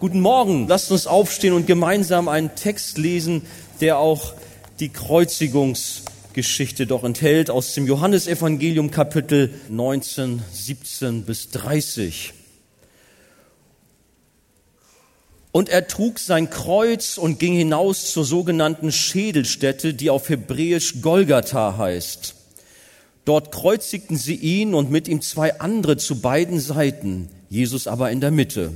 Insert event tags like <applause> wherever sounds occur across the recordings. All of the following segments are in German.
Guten Morgen, lasst uns aufstehen und gemeinsam einen Text lesen, der auch die Kreuzigungsgeschichte doch enthält aus dem Johannesevangelium Kapitel 19, 17 bis 30. Und er trug sein Kreuz und ging hinaus zur sogenannten Schädelstätte, die auf Hebräisch Golgatha heißt. Dort kreuzigten sie ihn und mit ihm zwei andere zu beiden Seiten, Jesus aber in der Mitte.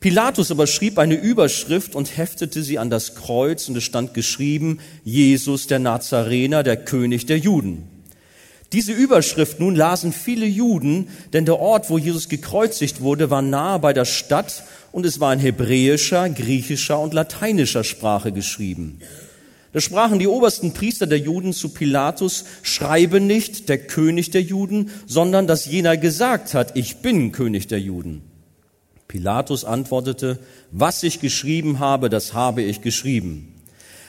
Pilatus aber schrieb eine Überschrift und heftete sie an das Kreuz und es stand geschrieben, Jesus der Nazarener, der König der Juden. Diese Überschrift nun lasen viele Juden, denn der Ort, wo Jesus gekreuzigt wurde, war nahe bei der Stadt und es war in hebräischer, griechischer und lateinischer Sprache geschrieben. Da sprachen die obersten Priester der Juden zu Pilatus, schreibe nicht der König der Juden, sondern dass jener gesagt hat, ich bin König der Juden. Pilatus antwortete, was ich geschrieben habe, das habe ich geschrieben.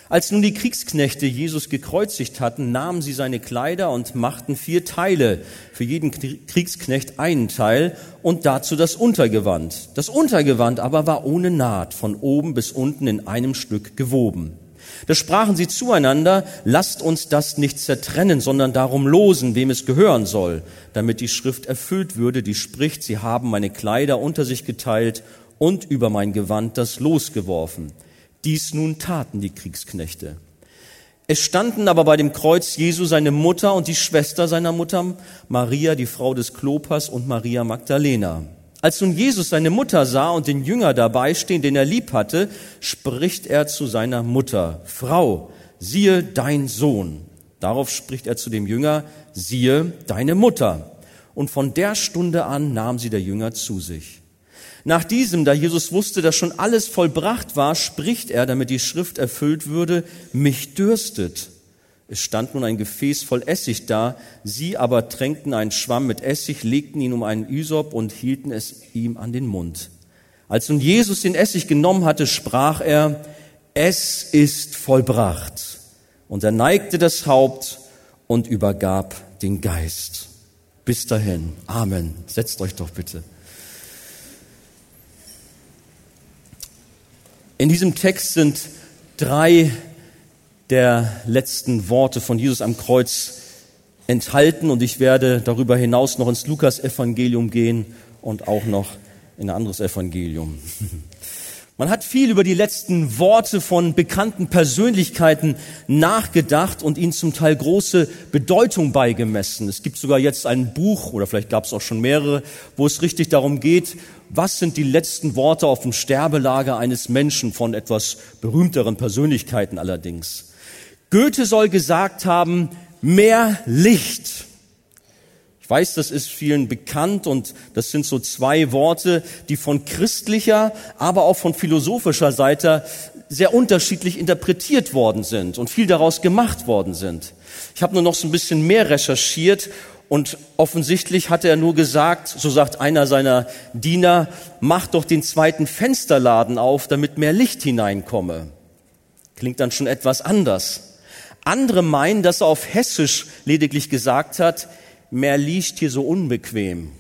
Als nun die Kriegsknechte Jesus gekreuzigt hatten, nahmen sie seine Kleider und machten vier Teile, für jeden Kriegsknecht einen Teil und dazu das Untergewand. Das Untergewand aber war ohne Naht, von oben bis unten in einem Stück gewoben. Da sprachen sie zueinander, lasst uns das nicht zertrennen, sondern darum losen, wem es gehören soll, damit die Schrift erfüllt würde, die spricht, sie haben meine Kleider unter sich geteilt und über mein Gewand das Los geworfen. Dies nun taten die Kriegsknechte. Es standen aber bei dem Kreuz Jesu seine Mutter und die Schwester seiner Mutter, Maria, die Frau des Klopas und Maria Magdalena. Als nun Jesus seine Mutter sah und den Jünger dabei stehen, den er lieb hatte, spricht er zu seiner Mutter, Frau, siehe dein Sohn. Darauf spricht er zu dem Jünger, siehe deine Mutter. Und von der Stunde an nahm sie der Jünger zu sich. Nach diesem, da Jesus wusste, dass schon alles vollbracht war, spricht er, damit die Schrift erfüllt würde, mich dürstet. Es stand nun ein Gefäß voll Essig da, sie aber tränkten einen Schwamm mit Essig, legten ihn um einen Üsop und hielten es ihm an den Mund. Als nun Jesus den Essig genommen hatte, sprach er, es ist vollbracht. Und er neigte das Haupt und übergab den Geist. Bis dahin. Amen. Setzt euch doch bitte. In diesem Text sind drei der letzten Worte von Jesus am Kreuz enthalten und ich werde darüber hinaus noch ins Lukas-Evangelium gehen und auch noch in ein anderes Evangelium. <laughs> Man hat viel über die letzten Worte von bekannten Persönlichkeiten nachgedacht und ihnen zum Teil große Bedeutung beigemessen. Es gibt sogar jetzt ein Buch, oder vielleicht gab es auch schon mehrere, wo es richtig darum geht, was sind die letzten Worte auf dem Sterbelager eines Menschen von etwas berühmteren Persönlichkeiten allerdings. Goethe soll gesagt haben, mehr Licht. Ich weiß, das ist vielen bekannt und das sind so zwei Worte, die von christlicher, aber auch von philosophischer Seite sehr unterschiedlich interpretiert worden sind und viel daraus gemacht worden sind. Ich habe nur noch so ein bisschen mehr recherchiert und offensichtlich hatte er nur gesagt, so sagt einer seiner Diener, mach doch den zweiten Fensterladen auf, damit mehr Licht hineinkomme. Klingt dann schon etwas anders. Andere meinen, dass er auf Hessisch lediglich gesagt hat, mehr liegt hier so unbequem.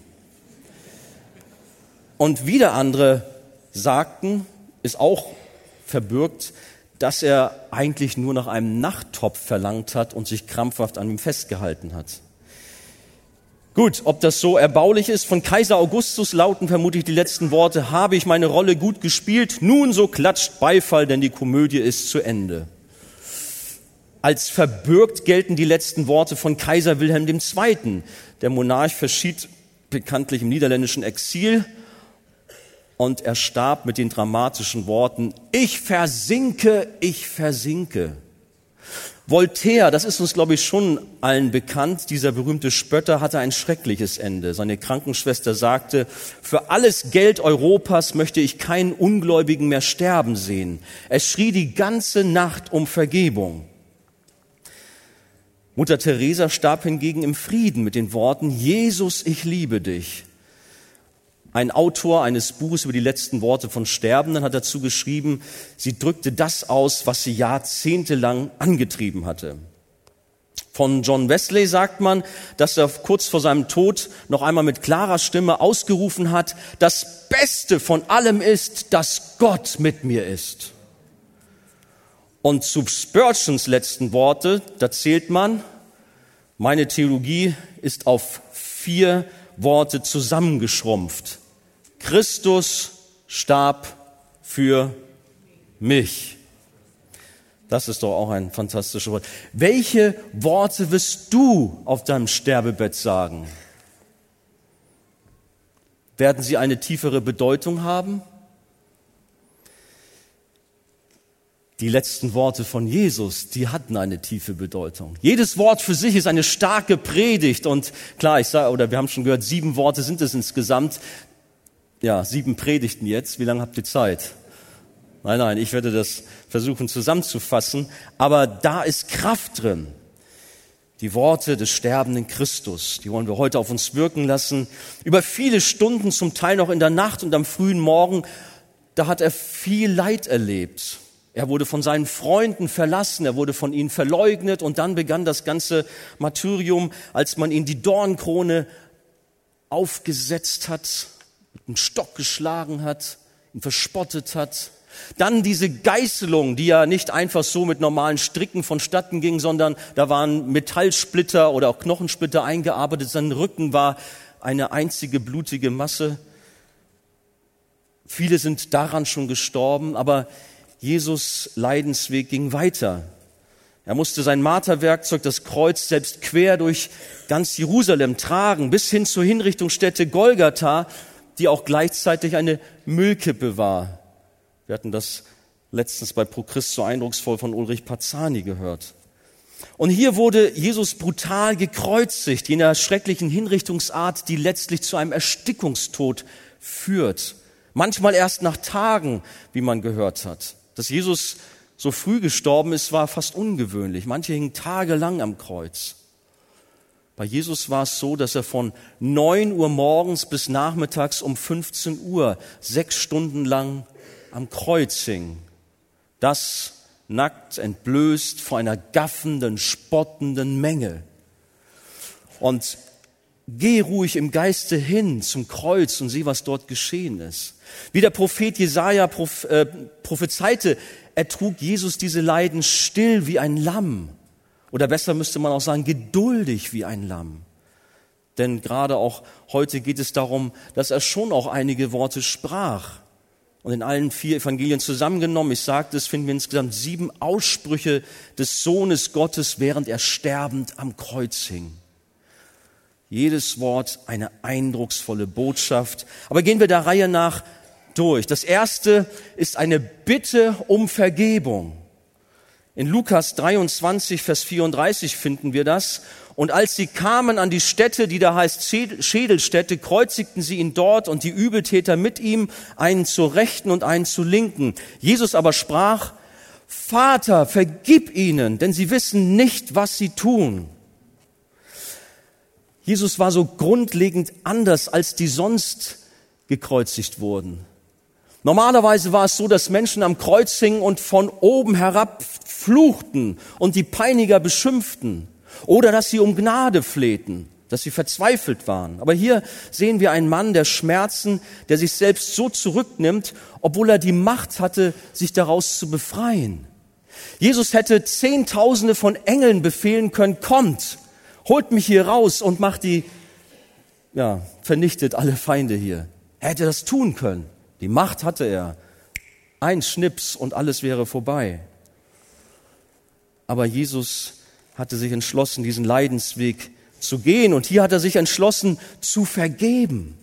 Und wieder andere sagten, ist auch verbürgt, dass er eigentlich nur nach einem Nachttopf verlangt hat und sich krampfhaft an ihm festgehalten hat. Gut, ob das so erbaulich ist, von Kaiser Augustus lauten vermutlich die letzten Worte, habe ich meine Rolle gut gespielt, nun so klatscht Beifall, denn die Komödie ist zu Ende. Als verbürgt gelten die letzten Worte von Kaiser Wilhelm II. Der Monarch verschied bekanntlich im niederländischen Exil und er starb mit den dramatischen Worten, ich versinke, ich versinke. Voltaire, das ist uns, glaube ich, schon allen bekannt, dieser berühmte Spötter hatte ein schreckliches Ende. Seine Krankenschwester sagte, für alles Geld Europas möchte ich keinen Ungläubigen mehr sterben sehen. Er schrie die ganze Nacht um Vergebung. Mutter Teresa starb hingegen im Frieden mit den Worten, Jesus, ich liebe dich. Ein Autor eines Buches über die letzten Worte von Sterbenden hat dazu geschrieben, sie drückte das aus, was sie jahrzehntelang angetrieben hatte. Von John Wesley sagt man, dass er kurz vor seinem Tod noch einmal mit klarer Stimme ausgerufen hat, das Beste von allem ist, dass Gott mit mir ist. Und zu Spurgeons letzten Worte, da zählt man, meine Theologie ist auf vier Worte zusammengeschrumpft. Christus starb für mich. Das ist doch auch ein fantastisches Wort. Welche Worte wirst du auf deinem Sterbebett sagen? Werden sie eine tiefere Bedeutung haben? Die letzten Worte von Jesus, die hatten eine tiefe Bedeutung. Jedes Wort für sich ist eine starke Predigt und klar, ich sage, oder wir haben schon gehört, sieben Worte sind es insgesamt. Ja, sieben Predigten jetzt. Wie lange habt ihr Zeit? Nein, nein, ich werde das versuchen zusammenzufassen, aber da ist Kraft drin. Die Worte des sterbenden Christus, die wollen wir heute auf uns wirken lassen. Über viele Stunden, zum Teil noch in der Nacht und am frühen Morgen, da hat er viel Leid erlebt. Er wurde von seinen Freunden verlassen, er wurde von ihnen verleugnet und dann begann das ganze Martyrium, als man ihm die Dornkrone aufgesetzt hat, mit einem Stock geschlagen hat, ihn verspottet hat, dann diese Geißelung, die ja nicht einfach so mit normalen Stricken vonstatten ging, sondern da waren Metallsplitter oder auch Knochensplitter eingearbeitet. Sein Rücken war eine einzige blutige Masse. Viele sind daran schon gestorben, aber Jesus Leidensweg ging weiter. Er musste sein Marterwerkzeug, das Kreuz, selbst quer durch ganz Jerusalem tragen, bis hin zur Hinrichtungsstätte Golgatha, die auch gleichzeitig eine Müllkippe war. Wir hatten das letztens bei Pro Christ so eindrucksvoll von Ulrich Pazzani gehört. Und hier wurde Jesus brutal gekreuzigt, jener schrecklichen Hinrichtungsart, die letztlich zu einem Erstickungstod führt. Manchmal erst nach Tagen, wie man gehört hat. Dass Jesus so früh gestorben ist, war fast ungewöhnlich. Manche hingen tagelang am Kreuz. Bei Jesus war es so, dass er von neun Uhr morgens bis nachmittags um 15 Uhr sechs Stunden lang am Kreuz hing, das nackt entblößt vor einer gaffenden, spottenden Menge. Und geh ruhig im Geiste hin zum Kreuz und sieh, was dort geschehen ist. Wie der Prophet Jesaja äh, prophezeite, ertrug Jesus diese Leiden still wie ein Lamm. Oder besser müsste man auch sagen, geduldig wie ein Lamm. Denn gerade auch heute geht es darum, dass er schon auch einige Worte sprach. Und in allen vier Evangelien zusammengenommen, ich sagte es, finden wir insgesamt sieben Aussprüche des Sohnes Gottes, während er sterbend am Kreuz hing. Jedes Wort eine eindrucksvolle Botschaft. Aber gehen wir der Reihe nach durch. Das erste ist eine Bitte um Vergebung. In Lukas 23, Vers 34 finden wir das. Und als sie kamen an die Stätte, die da heißt Schädelstätte, kreuzigten sie ihn dort und die Übeltäter mit ihm, einen zur Rechten und einen zur Linken. Jesus aber sprach, Vater, vergib ihnen, denn sie wissen nicht, was sie tun. Jesus war so grundlegend anders, als die sonst gekreuzigt wurden. Normalerweise war es so, dass Menschen am Kreuz hingen und von oben herab fluchten und die Peiniger beschimpften oder dass sie um Gnade flehten, dass sie verzweifelt waren. Aber hier sehen wir einen Mann der Schmerzen, der sich selbst so zurücknimmt, obwohl er die Macht hatte, sich daraus zu befreien. Jesus hätte Zehntausende von Engeln befehlen können, kommt, holt mich hier raus und macht die, ja, vernichtet alle Feinde hier. Er hätte das tun können. Die Macht hatte er. Ein Schnips und alles wäre vorbei. Aber Jesus hatte sich entschlossen, diesen Leidensweg zu gehen. Und hier hat er sich entschlossen, zu vergeben.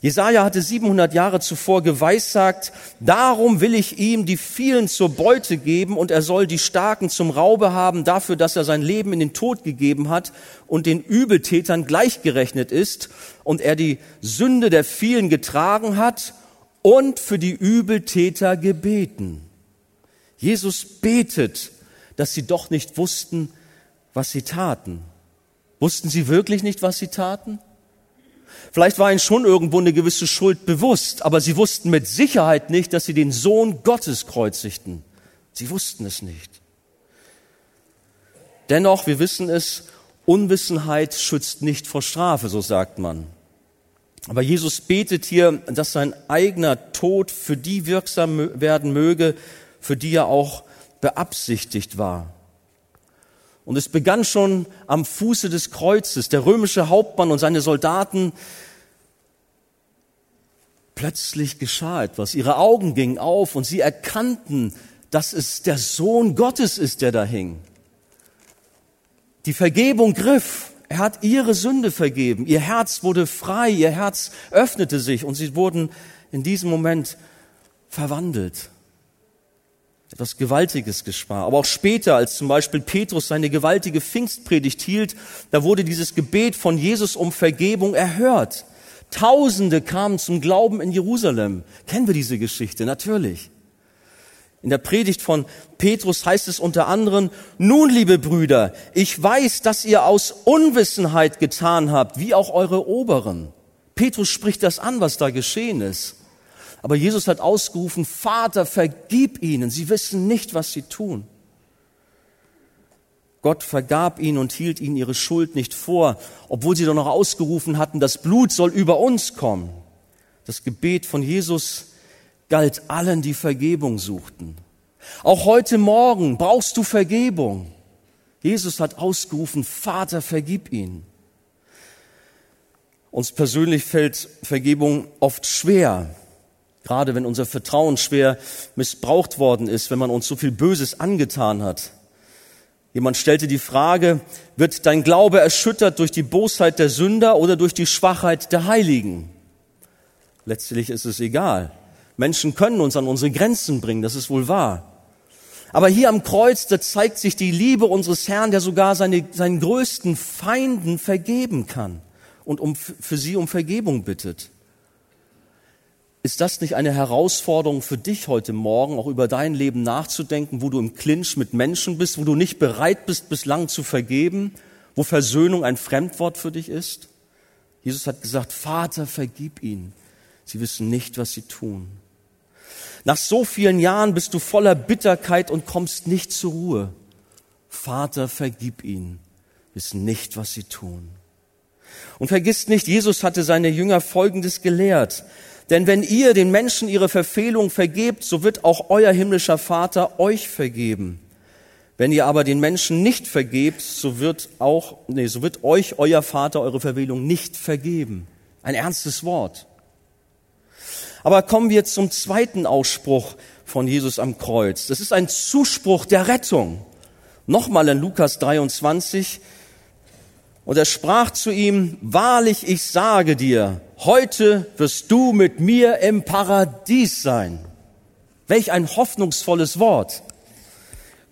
Jesaja hatte 700 Jahre zuvor geweissagt, darum will ich ihm die vielen zur Beute geben und er soll die Starken zum Raube haben dafür, dass er sein Leben in den Tod gegeben hat und den Übeltätern gleichgerechnet ist und er die Sünde der vielen getragen hat und für die Übeltäter gebeten. Jesus betet, dass sie doch nicht wussten, was sie taten. Wussten sie wirklich nicht, was sie taten? Vielleicht war ihnen schon irgendwo eine gewisse Schuld bewusst, aber sie wussten mit Sicherheit nicht, dass sie den Sohn Gottes kreuzigten. Sie wussten es nicht. Dennoch, wir wissen es, Unwissenheit schützt nicht vor Strafe, so sagt man. Aber Jesus betet hier, dass sein eigener Tod für die wirksam werden möge, für die er auch beabsichtigt war. Und es begann schon am Fuße des Kreuzes. Der römische Hauptmann und seine Soldaten, plötzlich geschah etwas. Ihre Augen gingen auf und sie erkannten, dass es der Sohn Gottes ist, der da hing. Die Vergebung griff. Er hat ihre Sünde vergeben. Ihr Herz wurde frei. Ihr Herz öffnete sich und sie wurden in diesem Moment verwandelt etwas Gewaltiges geschah. Aber auch später, als zum Beispiel Petrus seine gewaltige Pfingstpredigt hielt, da wurde dieses Gebet von Jesus um Vergebung erhört. Tausende kamen zum Glauben in Jerusalem. Kennen wir diese Geschichte? Natürlich. In der Predigt von Petrus heißt es unter anderem, nun, liebe Brüder, ich weiß, dass ihr aus Unwissenheit getan habt, wie auch eure Oberen. Petrus spricht das an, was da geschehen ist. Aber Jesus hat ausgerufen, Vater, vergib ihnen, sie wissen nicht, was sie tun. Gott vergab ihnen und hielt ihnen ihre Schuld nicht vor, obwohl sie doch noch ausgerufen hatten, das Blut soll über uns kommen. Das Gebet von Jesus galt allen, die Vergebung suchten. Auch heute Morgen brauchst du Vergebung. Jesus hat ausgerufen, Vater, vergib ihnen. Uns persönlich fällt Vergebung oft schwer. Gerade wenn unser Vertrauen schwer missbraucht worden ist, wenn man uns so viel Böses angetan hat. Jemand stellte die Frage, wird dein Glaube erschüttert durch die Bosheit der Sünder oder durch die Schwachheit der Heiligen? Letztlich ist es egal. Menschen können uns an unsere Grenzen bringen, das ist wohl wahr. Aber hier am Kreuz, da zeigt sich die Liebe unseres Herrn, der sogar seine, seinen größten Feinden vergeben kann und um, für sie um Vergebung bittet. Ist das nicht eine Herausforderung für dich heute Morgen, auch über dein Leben nachzudenken, wo du im Clinch mit Menschen bist, wo du nicht bereit bist, bislang zu vergeben, wo Versöhnung ein Fremdwort für dich ist? Jesus hat gesagt, Vater, vergib ihnen. Sie wissen nicht, was sie tun. Nach so vielen Jahren bist du voller Bitterkeit und kommst nicht zur Ruhe. Vater, vergib ihnen. Wissen nicht, was sie tun. Und vergiss nicht, Jesus hatte seine Jünger Folgendes gelehrt. Denn wenn ihr den Menschen ihre Verfehlung vergebt, so wird auch euer himmlischer Vater euch vergeben. Wenn ihr aber den Menschen nicht vergebt, so wird auch, nee, so wird euch euer Vater eure Verfehlung nicht vergeben. Ein ernstes Wort. Aber kommen wir zum zweiten Ausspruch von Jesus am Kreuz. Das ist ein Zuspruch der Rettung. Nochmal in Lukas 23, und er sprach zu ihm, wahrlich, ich sage dir, heute wirst du mit mir im Paradies sein. Welch ein hoffnungsvolles Wort.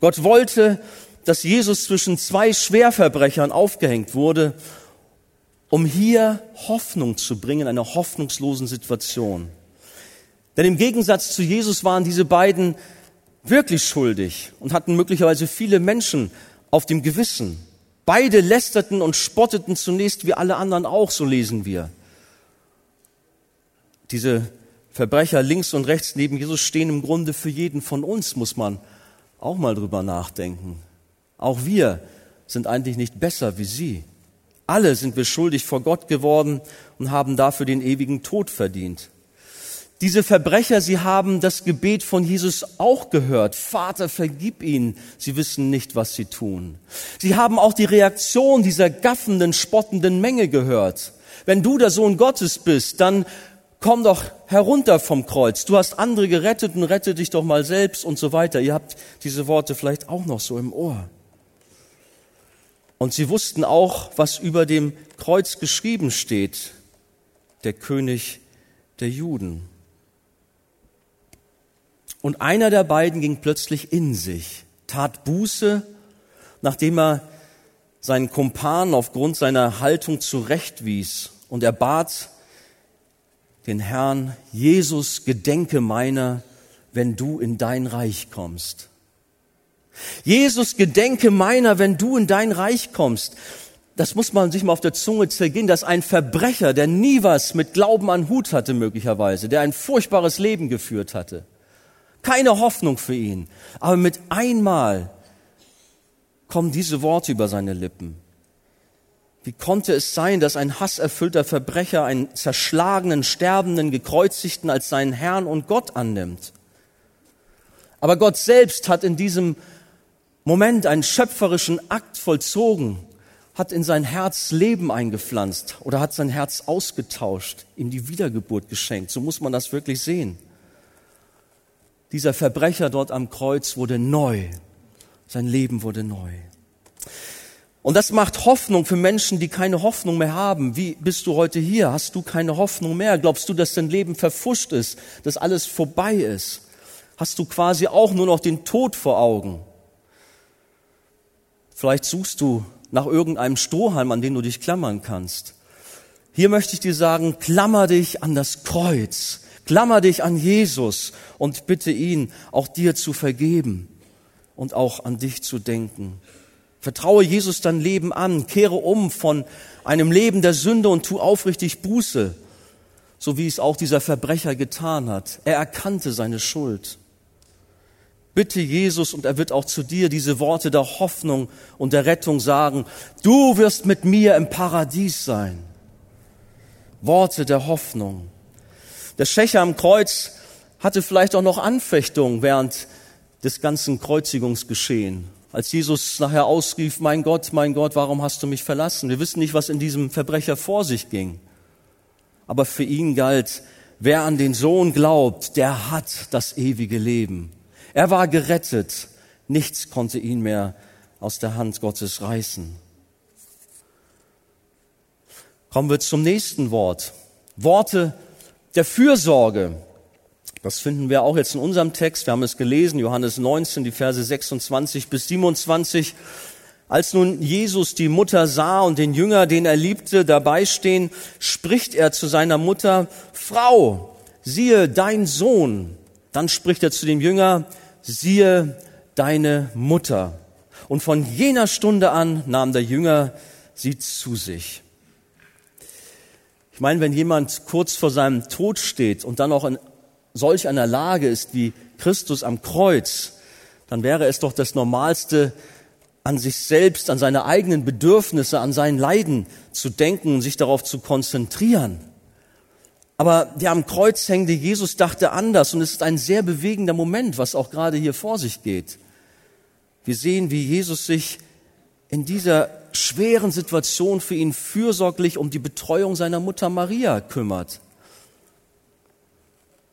Gott wollte, dass Jesus zwischen zwei Schwerverbrechern aufgehängt wurde, um hier Hoffnung zu bringen in einer hoffnungslosen Situation. Denn im Gegensatz zu Jesus waren diese beiden wirklich schuldig und hatten möglicherweise viele Menschen auf dem Gewissen. Beide lästerten und spotteten zunächst wie alle anderen auch, so lesen wir. Diese Verbrecher links und rechts neben Jesus stehen im Grunde für jeden von uns, muss man auch mal drüber nachdenken. Auch wir sind eigentlich nicht besser wie sie. Alle sind wir schuldig vor Gott geworden und haben dafür den ewigen Tod verdient. Diese Verbrecher, sie haben das Gebet von Jesus auch gehört. Vater, vergib ihnen, sie wissen nicht, was sie tun. Sie haben auch die Reaktion dieser gaffenden, spottenden Menge gehört. Wenn du der Sohn Gottes bist, dann komm doch herunter vom Kreuz. Du hast andere gerettet und rette dich doch mal selbst und so weiter. Ihr habt diese Worte vielleicht auch noch so im Ohr. Und sie wussten auch, was über dem Kreuz geschrieben steht. Der König der Juden. Und einer der beiden ging plötzlich in sich, tat Buße, nachdem er seinen Kumpan aufgrund seiner Haltung zurechtwies. Und er bat den Herrn, Jesus, gedenke meiner, wenn du in dein Reich kommst. Jesus, gedenke meiner, wenn du in dein Reich kommst. Das muss man sich mal auf der Zunge zergehen, dass ein Verbrecher, der nie was mit Glauben an Hut hatte möglicherweise, der ein furchtbares Leben geführt hatte, keine Hoffnung für ihn. Aber mit einmal kommen diese Worte über seine Lippen. Wie konnte es sein, dass ein hasserfüllter Verbrecher einen zerschlagenen, sterbenden, gekreuzigten als seinen Herrn und Gott annimmt? Aber Gott selbst hat in diesem Moment einen schöpferischen Akt vollzogen, hat in sein Herz Leben eingepflanzt oder hat sein Herz ausgetauscht, ihm die Wiedergeburt geschenkt. So muss man das wirklich sehen. Dieser Verbrecher dort am Kreuz wurde neu. Sein Leben wurde neu. Und das macht Hoffnung für Menschen, die keine Hoffnung mehr haben. Wie bist du heute hier? Hast du keine Hoffnung mehr? Glaubst du, dass dein Leben verfuscht ist, dass alles vorbei ist? Hast du quasi auch nur noch den Tod vor Augen? Vielleicht suchst du nach irgendeinem Strohhalm, an den du dich klammern kannst. Hier möchte ich dir sagen, klammer dich an das Kreuz, klammer dich an Jesus und bitte ihn, auch dir zu vergeben und auch an dich zu denken. Vertraue Jesus dein Leben an, kehre um von einem Leben der Sünde und tu aufrichtig Buße, so wie es auch dieser Verbrecher getan hat. Er erkannte seine Schuld. Bitte Jesus und er wird auch zu dir diese Worte der Hoffnung und der Rettung sagen. Du wirst mit mir im Paradies sein. Worte der Hoffnung. Der Schächer am Kreuz hatte vielleicht auch noch Anfechtungen während des ganzen Kreuzigungsgeschehen als Jesus nachher ausrief, mein Gott, mein Gott, warum hast du mich verlassen? Wir wissen nicht, was in diesem Verbrecher vor sich ging. Aber für ihn galt, wer an den Sohn glaubt, der hat das ewige Leben. Er war gerettet. Nichts konnte ihn mehr aus der Hand Gottes reißen. Kommen wir zum nächsten Wort. Worte der Fürsorge. Das finden wir auch jetzt in unserem Text. Wir haben es gelesen, Johannes 19, die Verse 26 bis 27. Als nun Jesus die Mutter sah und den Jünger, den er liebte, dabei stehen, spricht er zu seiner Mutter, Frau, siehe dein Sohn. Dann spricht er zu dem Jünger, siehe deine Mutter. Und von jener Stunde an nahm der Jünger sie zu sich. Ich meine, wenn jemand kurz vor seinem Tod steht und dann auch in solch einer Lage ist wie Christus am Kreuz, dann wäre es doch das Normalste, an sich selbst, an seine eigenen Bedürfnisse, an sein Leiden zu denken, sich darauf zu konzentrieren. Aber der am Kreuz hängende Jesus dachte anders und es ist ein sehr bewegender Moment, was auch gerade hier vor sich geht. Wir sehen, wie Jesus sich in dieser schweren Situation für ihn fürsorglich um die Betreuung seiner Mutter Maria kümmert.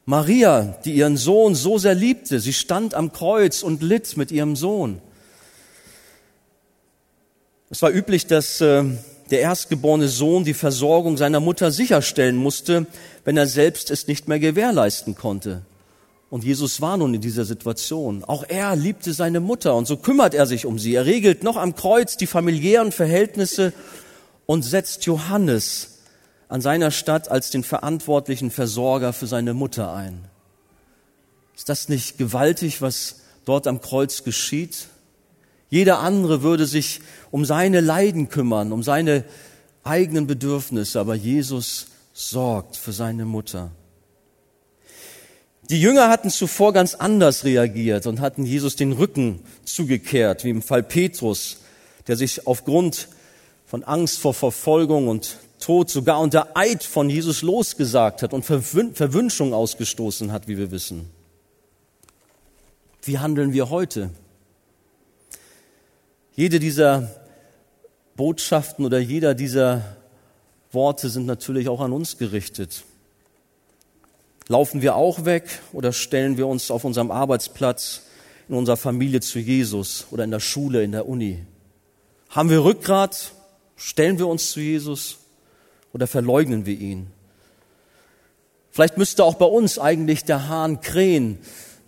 Maria, die ihren Sohn so sehr liebte, sie stand am Kreuz und litt mit ihrem Sohn. Es war üblich, dass äh, der erstgeborene Sohn die Versorgung seiner Mutter sicherstellen musste, wenn er selbst es nicht mehr gewährleisten konnte. Und Jesus war nun in dieser Situation. Auch er liebte seine Mutter und so kümmert er sich um sie. Er regelt noch am Kreuz die familiären Verhältnisse und setzt Johannes an seiner Stadt als den verantwortlichen Versorger für seine Mutter ein. Ist das nicht gewaltig, was dort am Kreuz geschieht? Jeder andere würde sich um seine Leiden kümmern, um seine eigenen Bedürfnisse, aber Jesus sorgt für seine Mutter. Die Jünger hatten zuvor ganz anders reagiert und hatten Jesus den Rücken zugekehrt, wie im Fall Petrus, der sich aufgrund von Angst vor Verfolgung und Tod sogar unter Eid von Jesus losgesagt hat und Verwünschung ausgestoßen hat, wie wir wissen. Wie handeln wir heute? Jede dieser Botschaften oder jeder dieser Worte sind natürlich auch an uns gerichtet. Laufen wir auch weg oder stellen wir uns auf unserem Arbeitsplatz, in unserer Familie zu Jesus oder in der Schule, in der Uni? Haben wir Rückgrat? Stellen wir uns zu Jesus? Oder verleugnen wir ihn? Vielleicht müsste auch bei uns eigentlich der Hahn krähen,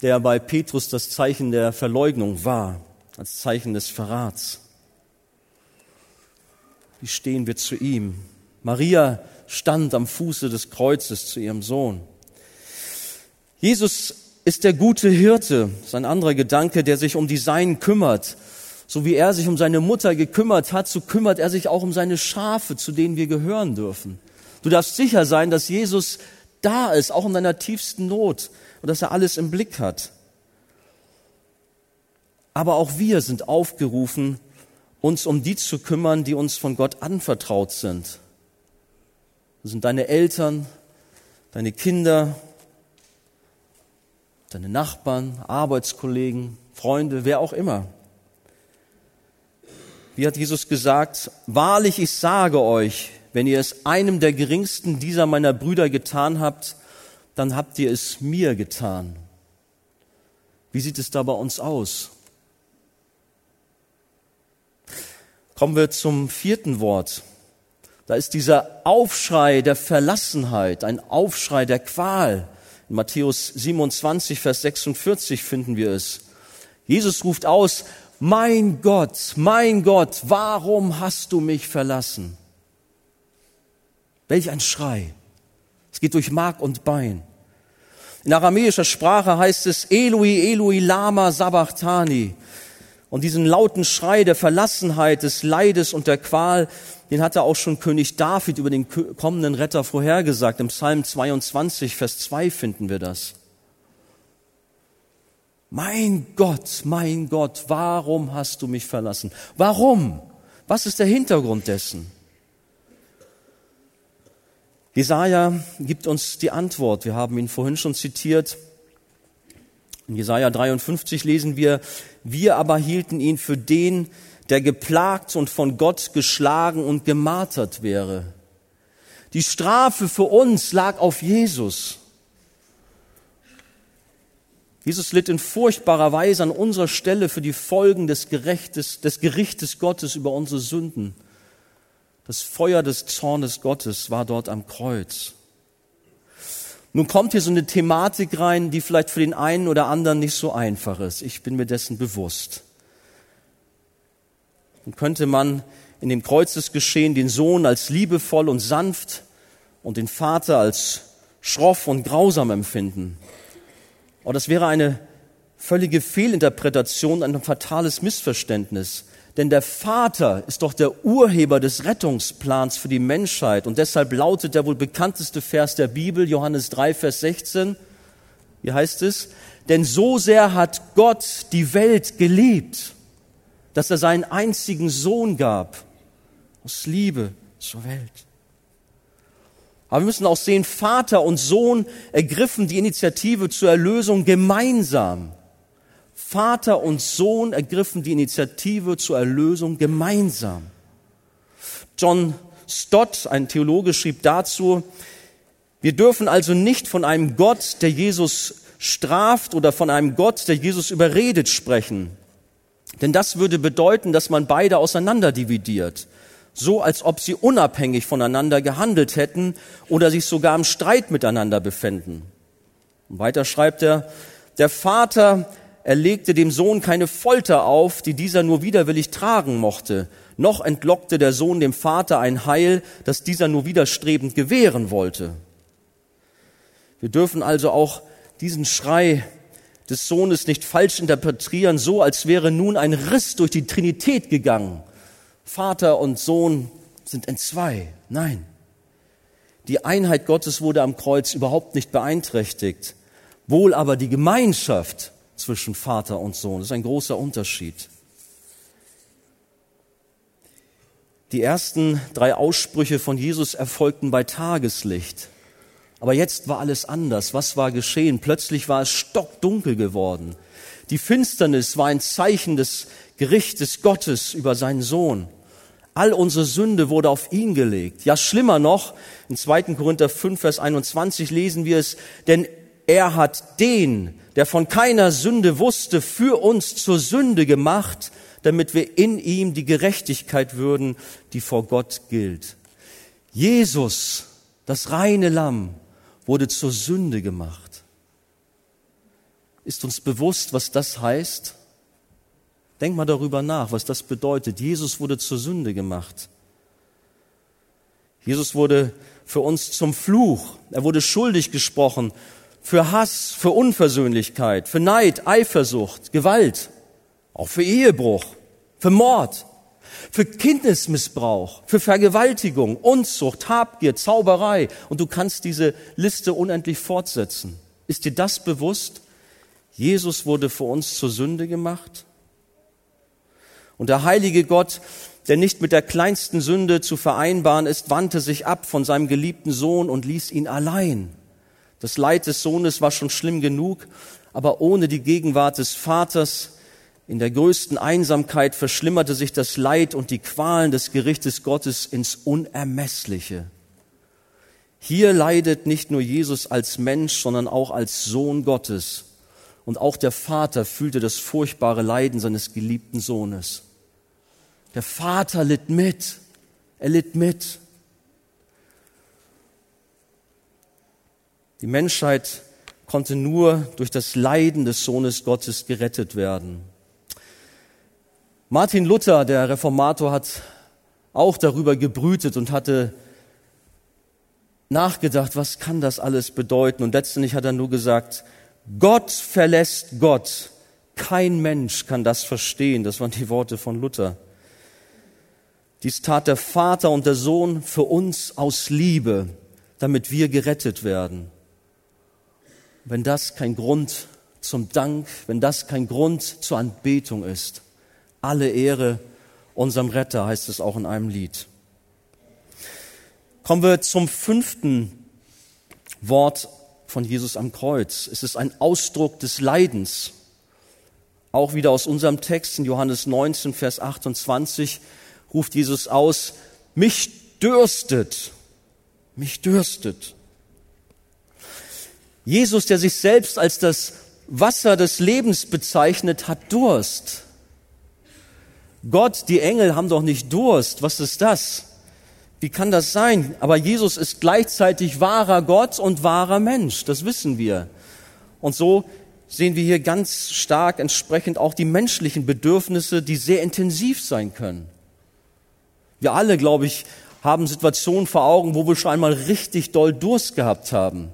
der bei Petrus das Zeichen der Verleugnung war, als Zeichen des Verrats. Wie stehen wir zu ihm? Maria stand am Fuße des Kreuzes zu ihrem Sohn. Jesus ist der gute Hirte, sein anderer Gedanke, der sich um die Seinen kümmert so wie er sich um seine Mutter gekümmert hat, so kümmert er sich auch um seine Schafe, zu denen wir gehören dürfen. Du darfst sicher sein, dass Jesus da ist, auch in deiner tiefsten Not und dass er alles im Blick hat. Aber auch wir sind aufgerufen, uns um die zu kümmern, die uns von Gott anvertraut sind. Das sind deine Eltern, deine Kinder, deine Nachbarn, Arbeitskollegen, Freunde, wer auch immer. Wie hat Jesus gesagt, wahrlich ich sage euch, wenn ihr es einem der geringsten dieser meiner Brüder getan habt, dann habt ihr es mir getan. Wie sieht es da bei uns aus? Kommen wir zum vierten Wort. Da ist dieser Aufschrei der Verlassenheit, ein Aufschrei der Qual. In Matthäus 27, Vers 46 finden wir es. Jesus ruft aus, mein Gott, mein Gott, warum hast du mich verlassen? Welch ein Schrei. Es geht durch Mark und Bein. In aramäischer Sprache heißt es Eloi, Eloi, Lama, Sabachthani. Und diesen lauten Schrei der Verlassenheit, des Leides und der Qual, den hatte auch schon König David über den kommenden Retter vorhergesagt. Im Psalm 22, Vers 2 finden wir das. Mein Gott, mein Gott, warum hast du mich verlassen? Warum? Was ist der Hintergrund dessen? Jesaja gibt uns die Antwort. Wir haben ihn vorhin schon zitiert. In Jesaja 53 lesen wir, wir aber hielten ihn für den, der geplagt und von Gott geschlagen und gemartert wäre. Die Strafe für uns lag auf Jesus. Jesus litt in furchtbarer Weise an unserer Stelle für die Folgen des, Gerechtes, des Gerichtes Gottes über unsere Sünden. Das Feuer des Zornes Gottes war dort am Kreuz. Nun kommt hier so eine Thematik rein, die vielleicht für den einen oder anderen nicht so einfach ist. Ich bin mir dessen bewusst. Nun könnte man in dem Kreuzesgeschehen den Sohn als liebevoll und sanft und den Vater als schroff und grausam empfinden. Aber das wäre eine völlige Fehlinterpretation, ein fatales Missverständnis. Denn der Vater ist doch der Urheber des Rettungsplans für die Menschheit. Und deshalb lautet der wohl bekannteste Vers der Bibel, Johannes 3, Vers 16. Wie heißt es? Denn so sehr hat Gott die Welt geliebt, dass er seinen einzigen Sohn gab, aus Liebe zur Welt. Aber wir müssen auch sehen, Vater und Sohn ergriffen die Initiative zur Erlösung gemeinsam. Vater und Sohn ergriffen die Initiative zur Erlösung gemeinsam. John Stott, ein Theologe, schrieb dazu, wir dürfen also nicht von einem Gott, der Jesus straft oder von einem Gott, der Jesus überredet, sprechen. Denn das würde bedeuten, dass man beide auseinander dividiert, so als ob sie unabhängig voneinander gehandelt hätten oder sich sogar im Streit miteinander befänden. Und weiter schreibt er, der Vater er legte dem Sohn keine Folter auf, die dieser nur widerwillig tragen mochte, noch entlockte der Sohn dem Vater ein Heil, das dieser nur widerstrebend gewähren wollte. Wir dürfen also auch diesen Schrei des Sohnes nicht falsch interpretieren, so als wäre nun ein Riss durch die Trinität gegangen. Vater und Sohn sind entzwei. Nein. Die Einheit Gottes wurde am Kreuz überhaupt nicht beeinträchtigt, wohl aber die Gemeinschaft zwischen Vater und Sohn. Das ist ein großer Unterschied. Die ersten drei Aussprüche von Jesus erfolgten bei Tageslicht. Aber jetzt war alles anders. Was war geschehen? Plötzlich war es stockdunkel geworden. Die Finsternis war ein Zeichen des Gerichtes Gottes über seinen Sohn. All unsere Sünde wurde auf ihn gelegt. Ja, schlimmer noch, in 2. Korinther 5, Vers 21 lesen wir es, denn er hat den, der von keiner Sünde wusste, für uns zur Sünde gemacht, damit wir in ihm die Gerechtigkeit würden, die vor Gott gilt. Jesus, das reine Lamm, wurde zur Sünde gemacht. Ist uns bewusst, was das heißt? Denk mal darüber nach, was das bedeutet. Jesus wurde zur Sünde gemacht. Jesus wurde für uns zum Fluch. Er wurde schuldig gesprochen für Hass, für Unversöhnlichkeit, für Neid, Eifersucht, Gewalt, auch für Ehebruch, für Mord, für Kindesmissbrauch, für Vergewaltigung, Unzucht, Habgier, Zauberei. Und du kannst diese Liste unendlich fortsetzen. Ist dir das bewusst? Jesus wurde für uns zur Sünde gemacht. Und der heilige Gott, der nicht mit der kleinsten Sünde zu vereinbaren ist, wandte sich ab von seinem geliebten Sohn und ließ ihn allein. Das Leid des Sohnes war schon schlimm genug, aber ohne die Gegenwart des Vaters in der größten Einsamkeit verschlimmerte sich das Leid und die Qualen des Gerichtes Gottes ins Unermessliche. Hier leidet nicht nur Jesus als Mensch, sondern auch als Sohn Gottes. Und auch der Vater fühlte das furchtbare Leiden seines geliebten Sohnes. Der Vater litt mit. Er litt mit. Die Menschheit konnte nur durch das Leiden des Sohnes Gottes gerettet werden. Martin Luther, der Reformator, hat auch darüber gebrütet und hatte nachgedacht, was kann das alles bedeuten? Und letztendlich hat er nur gesagt, Gott verlässt Gott. Kein Mensch kann das verstehen. Das waren die Worte von Luther. Dies tat der Vater und der Sohn für uns aus Liebe, damit wir gerettet werden. Wenn das kein Grund zum Dank, wenn das kein Grund zur Anbetung ist, alle Ehre unserem Retter, heißt es auch in einem Lied. Kommen wir zum fünften Wort von Jesus am Kreuz. Es ist ein Ausdruck des Leidens. Auch wieder aus unserem Text in Johannes 19, Vers 28 ruft Jesus aus, mich dürstet, mich dürstet. Jesus, der sich selbst als das Wasser des Lebens bezeichnet, hat Durst. Gott, die Engel haben doch nicht Durst. Was ist das? Wie kann das sein? Aber Jesus ist gleichzeitig wahrer Gott und wahrer Mensch. Das wissen wir. Und so sehen wir hier ganz stark entsprechend auch die menschlichen Bedürfnisse, die sehr intensiv sein können. Wir alle, glaube ich, haben Situationen vor Augen, wo wir schon einmal richtig doll Durst gehabt haben.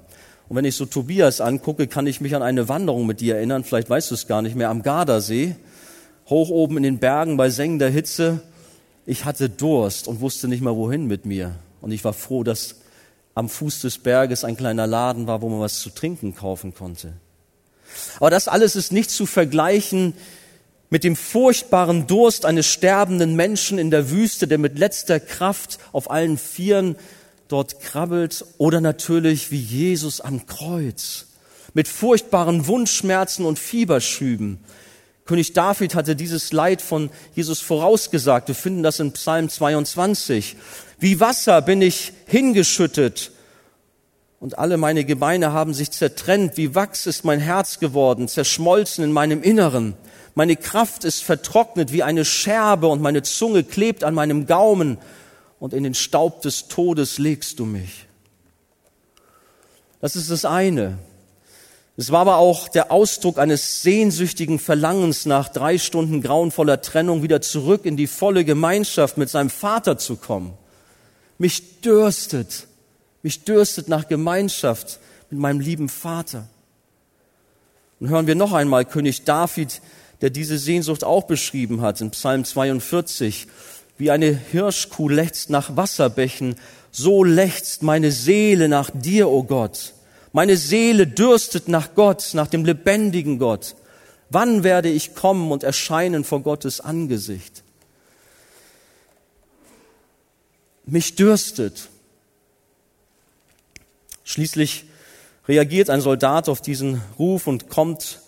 Und wenn ich so Tobias angucke, kann ich mich an eine Wanderung mit dir erinnern, vielleicht weißt du es gar nicht mehr, am Gardasee hoch oben in den Bergen bei sengender Hitze. Ich hatte Durst und wusste nicht mal wohin mit mir. Und ich war froh, dass am Fuß des Berges ein kleiner Laden war, wo man was zu trinken kaufen konnte. Aber das alles ist nicht zu vergleichen mit dem furchtbaren Durst eines sterbenden Menschen in der Wüste, der mit letzter Kraft auf allen Vieren dort krabbelt, oder natürlich wie Jesus am Kreuz, mit furchtbaren Wundschmerzen und Fieberschüben, König David hatte dieses Leid von Jesus vorausgesagt. Wir finden das in Psalm 22. Wie Wasser bin ich hingeschüttet und alle meine Gebeine haben sich zertrennt. Wie Wachs ist mein Herz geworden, zerschmolzen in meinem Inneren. Meine Kraft ist vertrocknet wie eine Scherbe und meine Zunge klebt an meinem Gaumen und in den Staub des Todes legst du mich. Das ist das eine. Es war aber auch der Ausdruck eines sehnsüchtigen Verlangens nach drei Stunden grauenvoller Trennung wieder zurück in die volle Gemeinschaft mit seinem Vater zu kommen. Mich dürstet, mich dürstet nach Gemeinschaft mit meinem lieben Vater. Und hören wir noch einmal König David, der diese Sehnsucht auch beschrieben hat in Psalm 42. Wie eine Hirschkuh lechzt nach Wasserbächen, so lechzt meine Seele nach dir, o oh Gott. Meine Seele dürstet nach Gott, nach dem lebendigen Gott. Wann werde ich kommen und erscheinen vor Gottes Angesicht? Mich dürstet. Schließlich reagiert ein Soldat auf diesen Ruf und kommt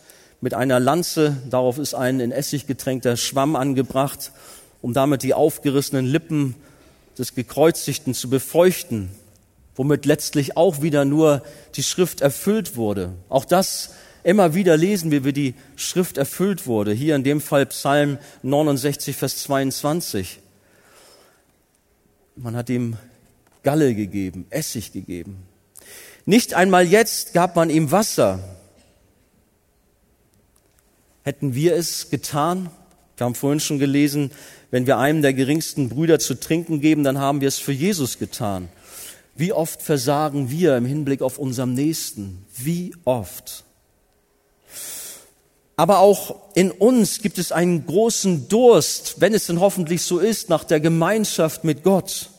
mit einer Lanze, darauf ist ein in Essig getränkter Schwamm angebracht, um damit die aufgerissenen Lippen des Gekreuzigten zu befeuchten womit letztlich auch wieder nur die Schrift erfüllt wurde. Auch das immer wieder lesen wir, wie die Schrift erfüllt wurde. Hier in dem Fall Psalm 69, Vers 22. Man hat ihm Galle gegeben, Essig gegeben. Nicht einmal jetzt gab man ihm Wasser. Hätten wir es getan? Wir haben vorhin schon gelesen, wenn wir einem der geringsten Brüder zu trinken geben, dann haben wir es für Jesus getan. Wie oft versagen wir im Hinblick auf unserem Nächsten? Wie oft? Aber auch in uns gibt es einen großen Durst, wenn es denn hoffentlich so ist, nach der Gemeinschaft mit Gott.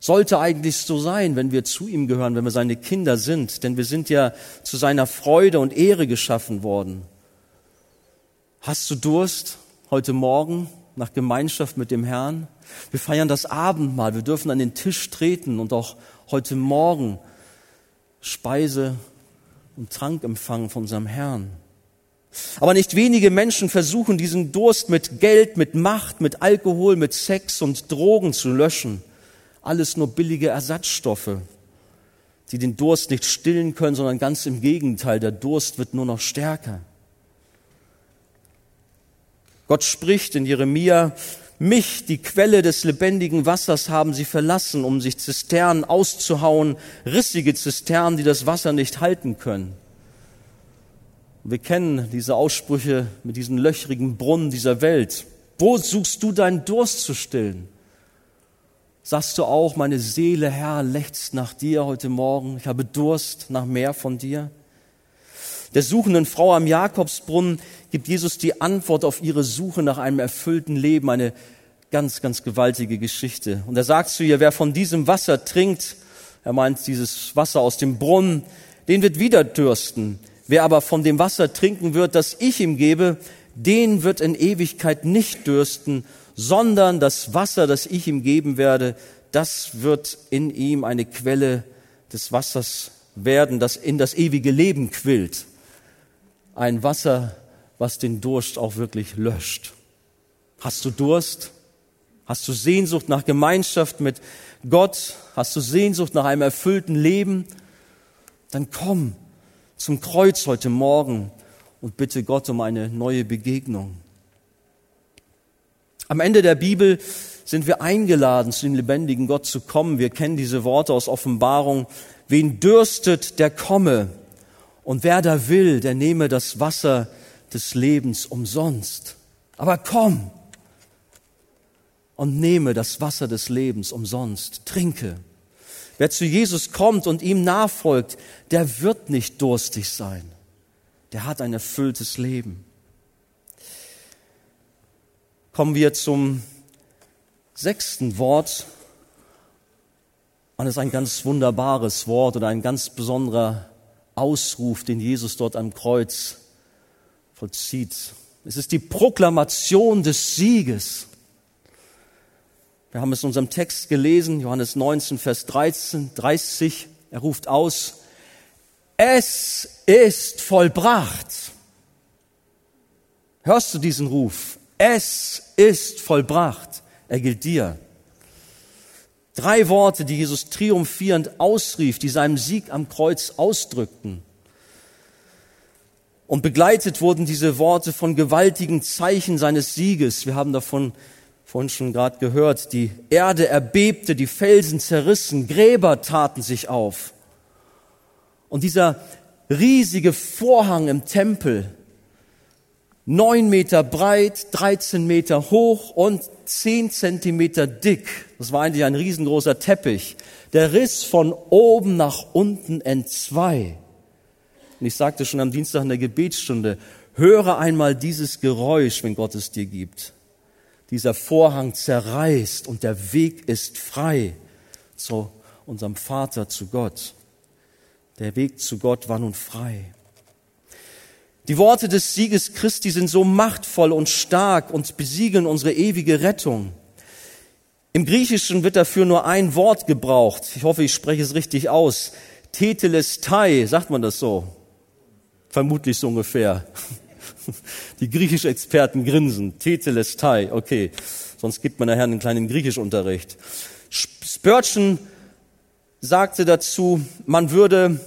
Sollte eigentlich so sein, wenn wir zu ihm gehören, wenn wir seine Kinder sind, denn wir sind ja zu seiner Freude und Ehre geschaffen worden. Hast du Durst heute Morgen nach Gemeinschaft mit dem Herrn. Wir feiern das Abendmahl. Wir dürfen an den Tisch treten und auch heute Morgen Speise und Trank empfangen von unserem Herrn. Aber nicht wenige Menschen versuchen diesen Durst mit Geld, mit Macht, mit Alkohol, mit Sex und Drogen zu löschen. Alles nur billige Ersatzstoffe, die den Durst nicht stillen können, sondern ganz im Gegenteil, der Durst wird nur noch stärker. Gott spricht in Jeremia, mich, die Quelle des lebendigen Wassers, haben sie verlassen, um sich Zisternen auszuhauen, rissige Zisternen, die das Wasser nicht halten können. Wir kennen diese Aussprüche mit diesen löchrigen Brunnen dieser Welt. Wo suchst du deinen Durst zu stillen? Sagst du auch, meine Seele, Herr, lechzt nach dir heute Morgen. Ich habe Durst nach mehr von dir. Der suchenden Frau am Jakobsbrunnen gibt Jesus die Antwort auf ihre Suche nach einem erfüllten Leben. Eine ganz, ganz gewaltige Geschichte. Und er sagt zu ihr, wer von diesem Wasser trinkt, er meint dieses Wasser aus dem Brunnen, den wird wieder dürsten. Wer aber von dem Wasser trinken wird, das ich ihm gebe, den wird in Ewigkeit nicht dürsten, sondern das Wasser, das ich ihm geben werde, das wird in ihm eine Quelle des Wassers werden, das in das ewige Leben quillt. Ein Wasser, was den Durst auch wirklich löscht. Hast du Durst? Hast du Sehnsucht nach Gemeinschaft mit Gott? Hast du Sehnsucht nach einem erfüllten Leben? Dann komm zum Kreuz heute Morgen und bitte Gott um eine neue Begegnung. Am Ende der Bibel sind wir eingeladen, zu dem lebendigen Gott zu kommen. Wir kennen diese Worte aus Offenbarung. Wen dürstet, der komme. Und wer da will, der nehme das Wasser des Lebens umsonst. Aber komm und nehme das Wasser des Lebens umsonst. Trinke. Wer zu Jesus kommt und ihm nachfolgt, der wird nicht durstig sein. Der hat ein erfülltes Leben. Kommen wir zum sechsten Wort. Und es ist ein ganz wunderbares Wort oder ein ganz besonderer Ausruf, den Jesus dort am Kreuz vollzieht. Es ist die Proklamation des Sieges. Wir haben es in unserem Text gelesen, Johannes 19, Vers 13, 30. Er ruft aus, es ist vollbracht. Hörst du diesen Ruf? Es ist vollbracht. Er gilt dir. Drei Worte, die Jesus triumphierend ausrief, die seinem Sieg am Kreuz ausdrückten. Und begleitet wurden diese Worte von gewaltigen Zeichen seines Sieges. Wir haben davon vorhin schon gerade gehört, die Erde erbebte, die Felsen zerrissen, Gräber taten sich auf. Und dieser riesige Vorhang im Tempel, neun Meter breit, 13 Meter hoch und zehn Zentimeter dick, das war eigentlich ein riesengroßer Teppich, der riss von oben nach unten entzwei. Und ich sagte schon am Dienstag in der Gebetsstunde, höre einmal dieses Geräusch, wenn Gott es dir gibt dieser Vorhang zerreißt und der Weg ist frei zu unserem Vater, zu Gott. Der Weg zu Gott war nun frei. Die Worte des Sieges Christi sind so machtvoll und stark und besiegeln unsere ewige Rettung. Im Griechischen wird dafür nur ein Wort gebraucht. Ich hoffe, ich spreche es richtig aus. Tetelestai, sagt man das so? Vermutlich so ungefähr. <laughs> Die griechischen Experten grinsen. Tetelestai, okay. Sonst gibt man nachher einen kleinen Griechischunterricht. Spurgeon sagte dazu, man würde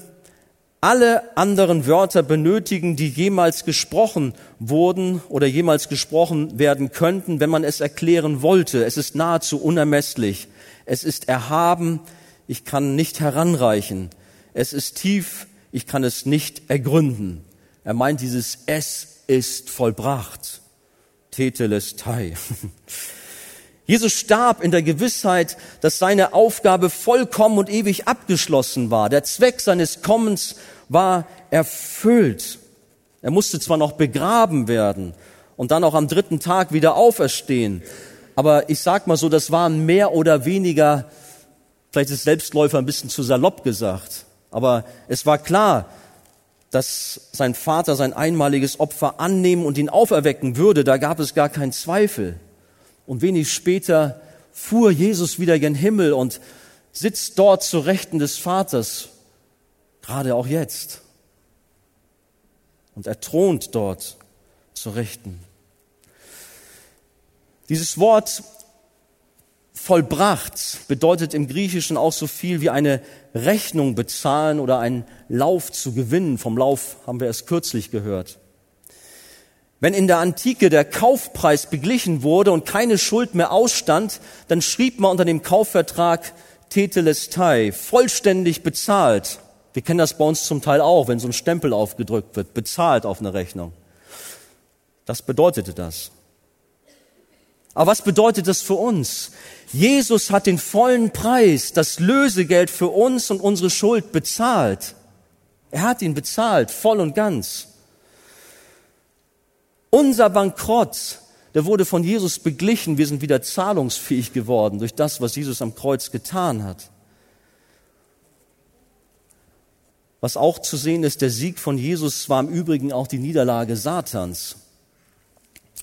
alle anderen Wörter benötigen, die jemals gesprochen wurden oder jemals gesprochen werden könnten, wenn man es erklären wollte. Es ist nahezu unermesslich. Es ist erhaben, ich kann nicht heranreichen. Es ist tief, ich kann es nicht ergründen. Er meint dieses Es ist vollbracht. Tetelestai. <laughs> Jesus starb in der Gewissheit, dass seine Aufgabe vollkommen und ewig abgeschlossen war. Der Zweck seines Kommens war erfüllt. Er musste zwar noch begraben werden und dann auch am dritten Tag wieder auferstehen, aber ich sag mal so, das waren mehr oder weniger, vielleicht ist Selbstläufer ein bisschen zu salopp gesagt, aber es war klar, dass sein Vater sein einmaliges Opfer annehmen und ihn auferwecken würde, da gab es gar keinen Zweifel. Und wenig später fuhr Jesus wieder gen Himmel und sitzt dort zu Rechten des Vaters, gerade auch jetzt. Und er thront dort zu Rechten. Dieses Wort vollbracht bedeutet im Griechischen auch so viel wie eine Rechnung bezahlen oder einen Lauf zu gewinnen. Vom Lauf haben wir es kürzlich gehört. Wenn in der Antike der Kaufpreis beglichen wurde und keine Schuld mehr ausstand, dann schrieb man unter dem Kaufvertrag Tetelestai, vollständig bezahlt. Wir kennen das bei uns zum Teil auch, wenn so ein Stempel aufgedrückt wird, bezahlt auf eine Rechnung. Das bedeutete das. Aber was bedeutet das für uns? Jesus hat den vollen Preis, das Lösegeld für uns und unsere Schuld bezahlt. Er hat ihn bezahlt, voll und ganz. Unser Bankrott, der wurde von Jesus beglichen. Wir sind wieder zahlungsfähig geworden durch das, was Jesus am Kreuz getan hat. Was auch zu sehen ist, der Sieg von Jesus war im Übrigen auch die Niederlage Satans.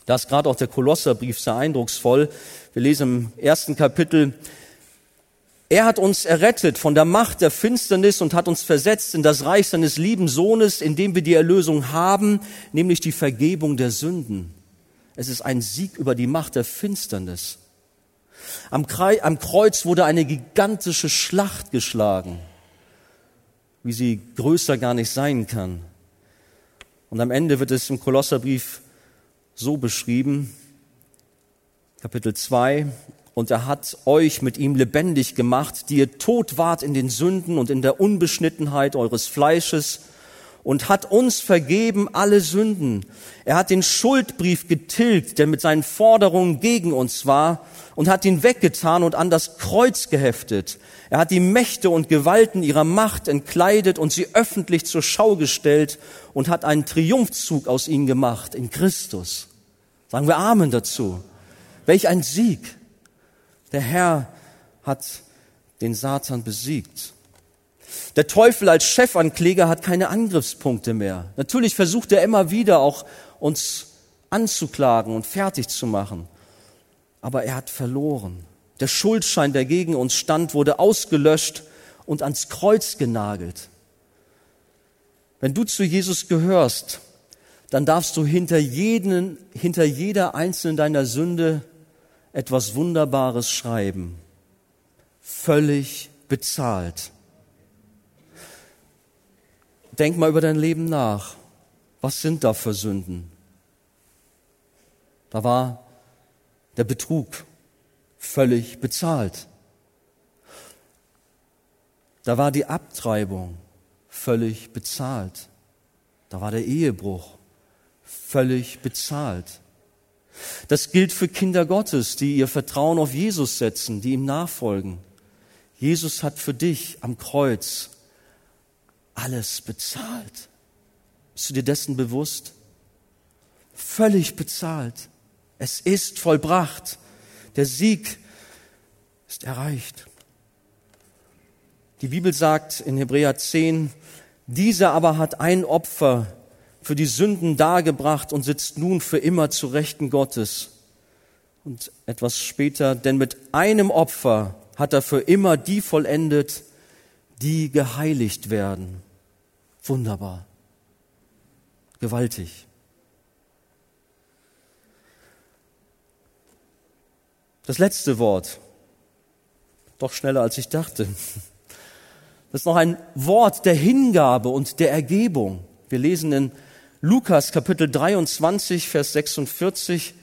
Da ist gerade auch der Kolosserbrief sehr eindrucksvoll. Wir lesen im ersten Kapitel, er hat uns errettet von der Macht der Finsternis und hat uns versetzt in das Reich seines lieben Sohnes, in dem wir die Erlösung haben, nämlich die Vergebung der Sünden. Es ist ein Sieg über die Macht der Finsternis. Am Kreuz wurde eine gigantische Schlacht geschlagen, wie sie größer gar nicht sein kann. Und am Ende wird es im Kolosserbrief so beschrieben, Kapitel 2, und er hat euch mit ihm lebendig gemacht, die ihr tot wart in den Sünden und in der Unbeschnittenheit eures Fleisches und hat uns vergeben alle Sünden. Er hat den Schuldbrief getilgt, der mit seinen Forderungen gegen uns war, und hat ihn weggetan und an das Kreuz geheftet. Er hat die Mächte und Gewalten ihrer Macht entkleidet und sie öffentlich zur Schau gestellt und hat einen Triumphzug aus ihnen gemacht in Christus. Sagen wir Amen dazu. Welch ein Sieg. Der Herr hat den Satan besiegt. Der Teufel als Chefankläger hat keine Angriffspunkte mehr. Natürlich versucht er immer wieder auch uns anzuklagen und fertig zu machen. Aber er hat verloren. Der Schuldschein, der gegen uns stand, wurde ausgelöscht und ans Kreuz genagelt. Wenn du zu Jesus gehörst, dann darfst du hinter, jeden, hinter jeder einzelnen deiner Sünde etwas Wunderbares schreiben. Völlig bezahlt. Denk mal über dein Leben nach. Was sind da für Sünden? Da war der Betrug völlig bezahlt. Da war die Abtreibung völlig bezahlt. Da war der Ehebruch völlig bezahlt. Das gilt für Kinder Gottes, die ihr Vertrauen auf Jesus setzen, die ihm nachfolgen. Jesus hat für dich am Kreuz alles bezahlt. Bist du dir dessen bewusst? Völlig bezahlt. Es ist vollbracht. Der Sieg ist erreicht. Die Bibel sagt in Hebräer 10, dieser aber hat ein Opfer für die Sünden dargebracht und sitzt nun für immer zu Rechten Gottes. Und etwas später, denn mit einem Opfer hat er für immer die vollendet, die geheiligt werden. Wunderbar. Gewaltig. Das letzte Wort. Doch schneller als ich dachte. Das ist noch ein Wort der Hingabe und der Ergebung. Wir lesen in Lukas Kapitel 23, Vers 46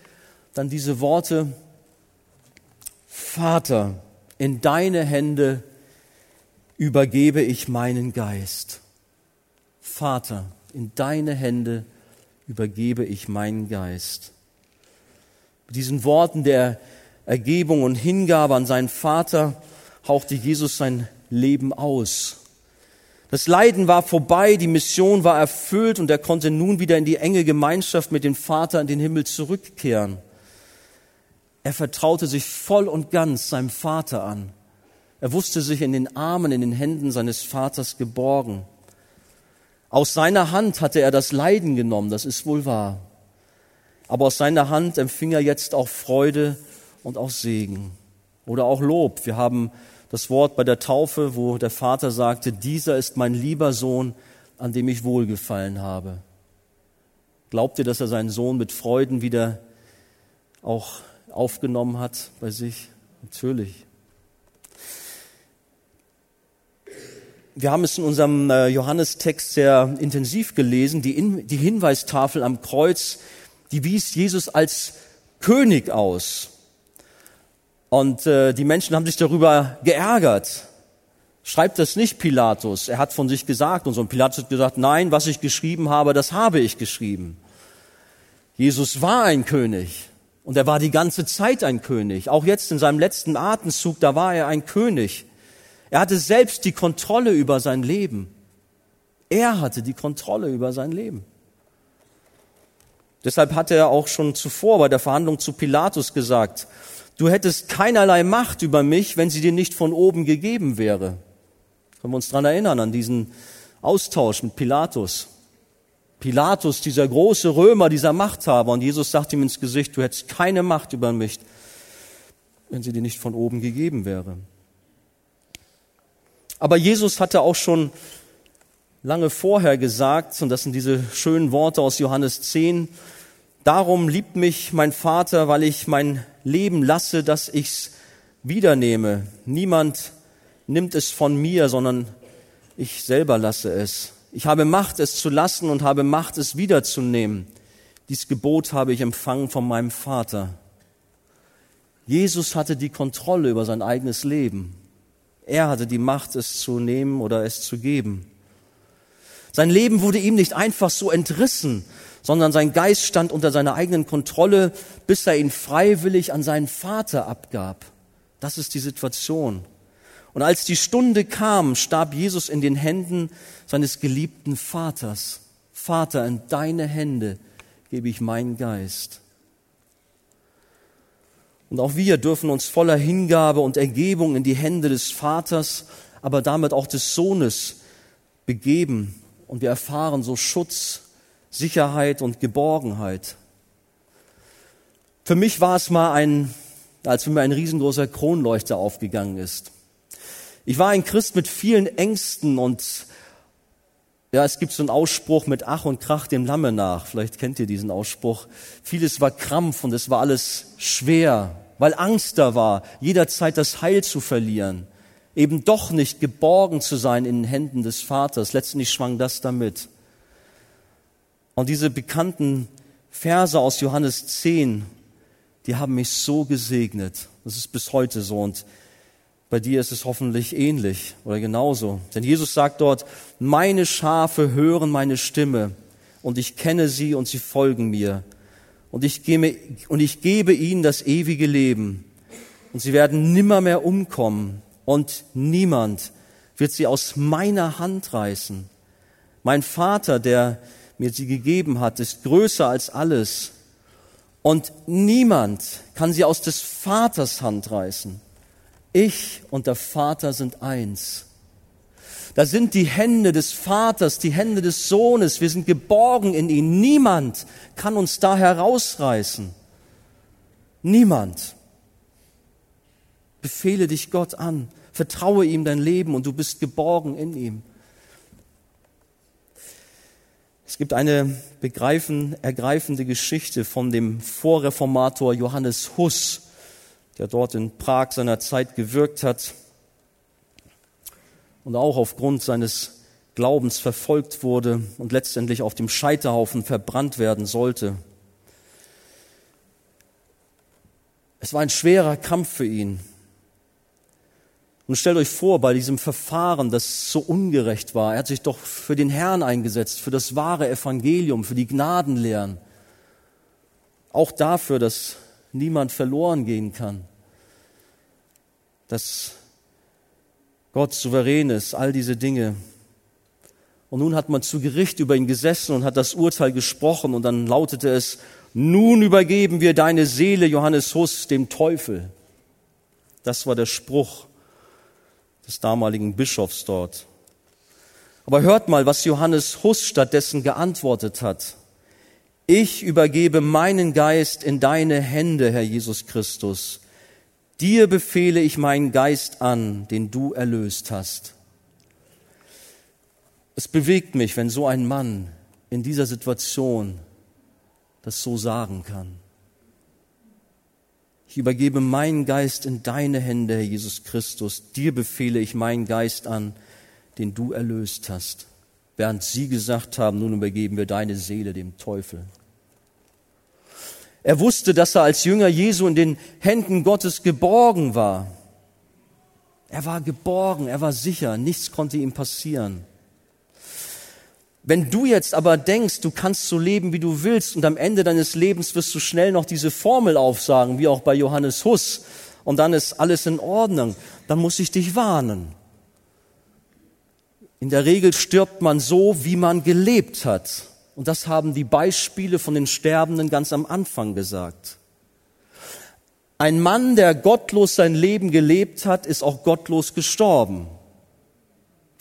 dann diese Worte, Vater, in deine Hände übergebe ich meinen Geist. Vater, in deine Hände übergebe ich meinen Geist. Mit diesen Worten der Ergebung und Hingabe an seinen Vater hauchte Jesus sein Leben aus. Das Leiden war vorbei, die Mission war erfüllt und er konnte nun wieder in die enge Gemeinschaft mit dem Vater in den Himmel zurückkehren. Er vertraute sich voll und ganz seinem Vater an. Er wusste sich in den Armen, in den Händen seines Vaters geborgen. Aus seiner Hand hatte er das Leiden genommen, das ist wohl wahr. Aber aus seiner Hand empfing er jetzt auch Freude und auch Segen oder auch Lob. Wir haben das Wort bei der Taufe, wo der Vater sagte, dieser ist mein lieber Sohn, an dem ich wohlgefallen habe. Glaubt ihr, dass er seinen Sohn mit Freuden wieder auch aufgenommen hat bei sich? Natürlich. Wir haben es in unserem äh, Johannestext sehr intensiv gelesen. Die, die Hinweistafel am Kreuz, die wies Jesus als König aus. Und äh, die Menschen haben sich darüber geärgert. Schreibt das nicht Pilatus. Er hat von sich gesagt und so. Und Pilatus hat gesagt, nein, was ich geschrieben habe, das habe ich geschrieben. Jesus war ein König. Und er war die ganze Zeit ein König. Auch jetzt in seinem letzten Atemzug, da war er ein König. Er hatte selbst die Kontrolle über sein Leben. Er hatte die Kontrolle über sein Leben. Deshalb hat er auch schon zuvor bei der Verhandlung zu Pilatus gesagt, du hättest keinerlei Macht über mich, wenn sie dir nicht von oben gegeben wäre. Können wir uns dran erinnern, an diesen Austausch mit Pilatus. Pilatus, dieser große Römer, dieser Machthaber, und Jesus sagt ihm ins Gesicht, du hättest keine Macht über mich, wenn sie dir nicht von oben gegeben wäre. Aber Jesus hatte auch schon lange vorher gesagt, und das sind diese schönen Worte aus Johannes 10, Darum liebt mich mein Vater, weil ich mein Leben lasse, dass ich's wiedernehme. Niemand nimmt es von mir, sondern ich selber lasse es. Ich habe Macht, es zu lassen und habe Macht, es wiederzunehmen. Dies Gebot habe ich empfangen von meinem Vater. Jesus hatte die Kontrolle über sein eigenes Leben. Er hatte die Macht, es zu nehmen oder es zu geben. Sein Leben wurde ihm nicht einfach so entrissen, sondern sein Geist stand unter seiner eigenen Kontrolle, bis er ihn freiwillig an seinen Vater abgab. Das ist die Situation. Und als die Stunde kam, starb Jesus in den Händen seines geliebten Vaters. Vater, in deine Hände gebe ich meinen Geist. Und auch wir dürfen uns voller Hingabe und Ergebung in die Hände des Vaters, aber damit auch des Sohnes begeben. Und wir erfahren so Schutz, Sicherheit und Geborgenheit. Für mich war es mal ein, als für mir ein riesengroßer Kronleuchter aufgegangen ist. Ich war ein Christ mit vielen Ängsten und ja, es gibt so einen Ausspruch mit Ach und Krach dem Lamme nach. Vielleicht kennt ihr diesen Ausspruch. Vieles war Krampf und es war alles schwer, weil Angst da war, jederzeit das Heil zu verlieren, eben doch nicht geborgen zu sein in den Händen des Vaters. Letztendlich schwang das damit. Und diese bekannten Verse aus Johannes 10, die haben mich so gesegnet. Das ist bis heute so. Und bei dir ist es hoffentlich ähnlich oder genauso. Denn Jesus sagt dort, meine Schafe hören meine Stimme und ich kenne sie und sie folgen mir. Und ich, gebe, und ich gebe ihnen das ewige Leben. Und sie werden nimmer mehr umkommen und niemand wird sie aus meiner Hand reißen. Mein Vater, der mir sie gegeben hat, ist größer als alles. Und niemand kann sie aus des Vaters Hand reißen. Ich und der Vater sind eins. Da sind die Hände des Vaters, die Hände des Sohnes. Wir sind geborgen in ihn. Niemand kann uns da herausreißen. Niemand. Befehle dich Gott an. Vertraue ihm dein Leben und du bist geborgen in ihm. Es gibt eine ergreifende Geschichte von dem Vorreformator Johannes Huss, der dort in Prag seiner Zeit gewirkt hat und auch aufgrund seines Glaubens verfolgt wurde und letztendlich auf dem Scheiterhaufen verbrannt werden sollte. Es war ein schwerer Kampf für ihn. Und stellt euch vor, bei diesem Verfahren, das so ungerecht war, er hat sich doch für den Herrn eingesetzt, für das wahre Evangelium, für die Gnadenlehren. Auch dafür, dass niemand verloren gehen kann. Dass Gott souverän ist, all diese Dinge. Und nun hat man zu Gericht über ihn gesessen und hat das Urteil gesprochen und dann lautete es, nun übergeben wir deine Seele, Johannes Huss, dem Teufel. Das war der Spruch des damaligen Bischofs dort. Aber hört mal, was Johannes Huss stattdessen geantwortet hat. Ich übergebe meinen Geist in deine Hände, Herr Jesus Christus. Dir befehle ich meinen Geist an, den du erlöst hast. Es bewegt mich, wenn so ein Mann in dieser Situation das so sagen kann. Ich übergebe meinen Geist in deine Hände, Herr Jesus Christus. Dir befehle ich meinen Geist an, den du erlöst hast. Während sie gesagt haben, nun übergeben wir deine Seele dem Teufel. Er wusste, dass er als Jünger Jesu in den Händen Gottes geborgen war. Er war geborgen, er war sicher, nichts konnte ihm passieren. Wenn du jetzt aber denkst, du kannst so leben, wie du willst, und am Ende deines Lebens wirst du schnell noch diese Formel aufsagen, wie auch bei Johannes Huss, und dann ist alles in Ordnung, dann muss ich dich warnen. In der Regel stirbt man so, wie man gelebt hat. Und das haben die Beispiele von den Sterbenden ganz am Anfang gesagt. Ein Mann, der gottlos sein Leben gelebt hat, ist auch gottlos gestorben.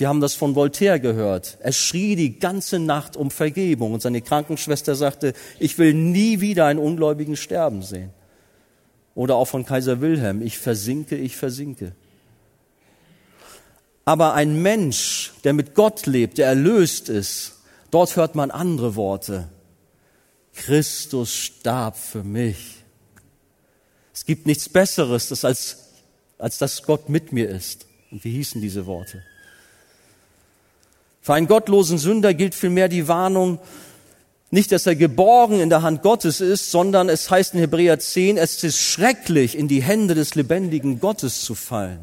Wir haben das von Voltaire gehört. Er schrie die ganze Nacht um Vergebung und seine Krankenschwester sagte, ich will nie wieder einen Ungläubigen sterben sehen. Oder auch von Kaiser Wilhelm, ich versinke, ich versinke. Aber ein Mensch, der mit Gott lebt, der erlöst ist, dort hört man andere Worte. Christus starb für mich. Es gibt nichts Besseres, als, als dass Gott mit mir ist. Und wie hießen diese Worte? Für einen gottlosen Sünder gilt vielmehr die Warnung, nicht, dass er geborgen in der Hand Gottes ist, sondern es heißt in Hebräer 10, es ist schrecklich, in die Hände des lebendigen Gottes zu fallen.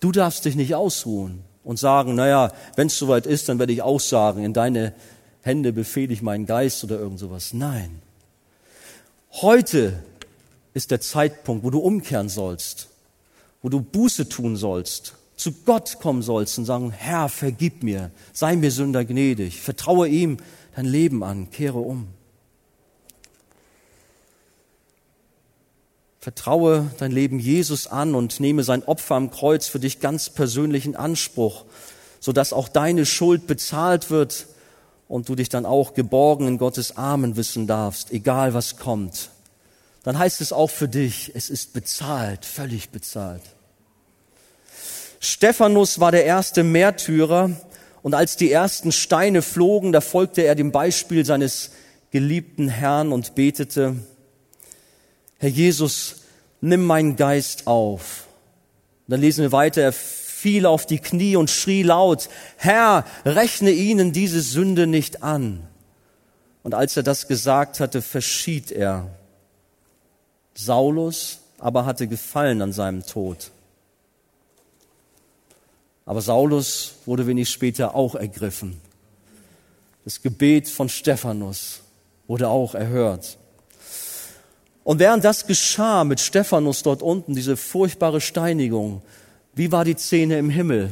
Du darfst dich nicht ausruhen und sagen, naja, wenn es soweit ist, dann werde ich auch sagen, in deine Hände befehle ich meinen Geist oder irgend sowas. Nein. Heute ist der Zeitpunkt, wo du umkehren sollst, wo du Buße tun sollst zu Gott kommen sollst und sagen, Herr, vergib mir, sei mir Sünder gnädig, vertraue ihm dein Leben an, kehre um. Vertraue dein Leben Jesus an und nehme sein Opfer am Kreuz für dich ganz persönlich in Anspruch, sodass auch deine Schuld bezahlt wird und du dich dann auch geborgen in Gottes Armen wissen darfst, egal was kommt. Dann heißt es auch für dich, es ist bezahlt, völlig bezahlt. Stephanus war der erste Märtyrer und als die ersten Steine flogen, da folgte er dem Beispiel seines geliebten Herrn und betete, Herr Jesus, nimm meinen Geist auf. Und dann lesen wir weiter, er fiel auf die Knie und schrie laut, Herr, rechne ihnen diese Sünde nicht an. Und als er das gesagt hatte, verschied er. Saulus aber hatte Gefallen an seinem Tod. Aber Saulus wurde wenig später auch ergriffen. Das Gebet von Stephanus wurde auch erhört. Und während das geschah mit Stephanus dort unten, diese furchtbare Steinigung, wie war die Szene im Himmel?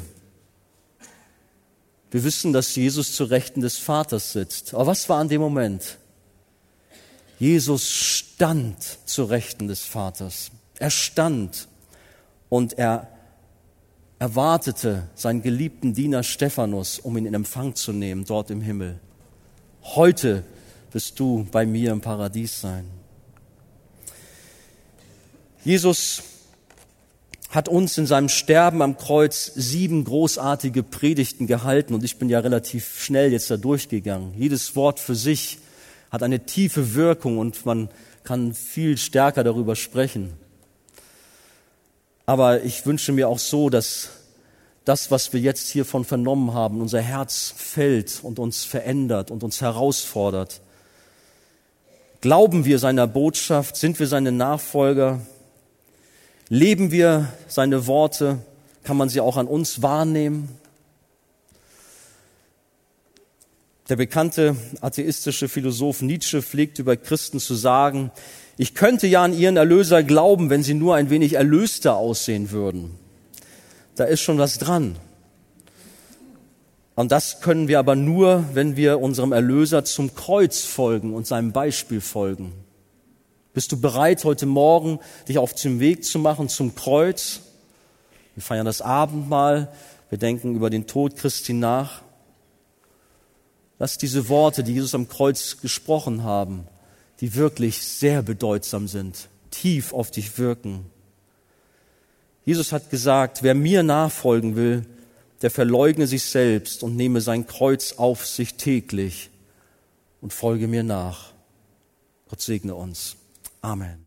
Wir wissen, dass Jesus zu Rechten des Vaters sitzt. Aber was war an dem Moment? Jesus stand zu Rechten des Vaters. Er stand und er erwartete seinen geliebten Diener Stephanus, um ihn in Empfang zu nehmen dort im Himmel. Heute wirst du bei mir im Paradies sein. Jesus hat uns in seinem Sterben am Kreuz sieben großartige Predigten gehalten und ich bin ja relativ schnell jetzt da durchgegangen. Jedes Wort für sich hat eine tiefe Wirkung und man kann viel stärker darüber sprechen. Aber ich wünsche mir auch so, dass das, was wir jetzt hiervon vernommen haben, unser Herz fällt und uns verändert und uns herausfordert. Glauben wir seiner Botschaft? Sind wir seine Nachfolger? Leben wir seine Worte? Kann man sie auch an uns wahrnehmen? Der bekannte atheistische Philosoph Nietzsche pflegt über Christen zu sagen, ich könnte ja an ihren Erlöser glauben, wenn sie nur ein wenig erlöster aussehen würden. Da ist schon was dran. Und das können wir aber nur, wenn wir unserem Erlöser zum Kreuz folgen und seinem Beispiel folgen. Bist du bereit, heute Morgen dich auf den Weg zu machen zum Kreuz? Wir feiern das Abendmahl. Wir denken über den Tod Christi nach. Lass diese Worte, die Jesus am Kreuz gesprochen haben, die wirklich sehr bedeutsam sind, tief auf dich wirken. Jesus hat gesagt, wer mir nachfolgen will, der verleugne sich selbst und nehme sein Kreuz auf sich täglich und folge mir nach. Gott segne uns. Amen.